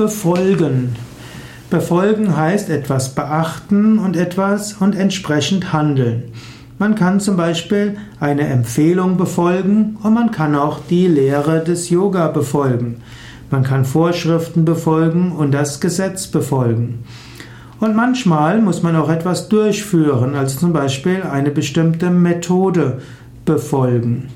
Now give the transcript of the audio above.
Befolgen. Befolgen heißt etwas beachten und etwas und entsprechend handeln. Man kann zum Beispiel eine Empfehlung befolgen und man kann auch die Lehre des Yoga befolgen. Man kann Vorschriften befolgen und das Gesetz befolgen. Und manchmal muss man auch etwas durchführen, also zum Beispiel eine bestimmte Methode befolgen.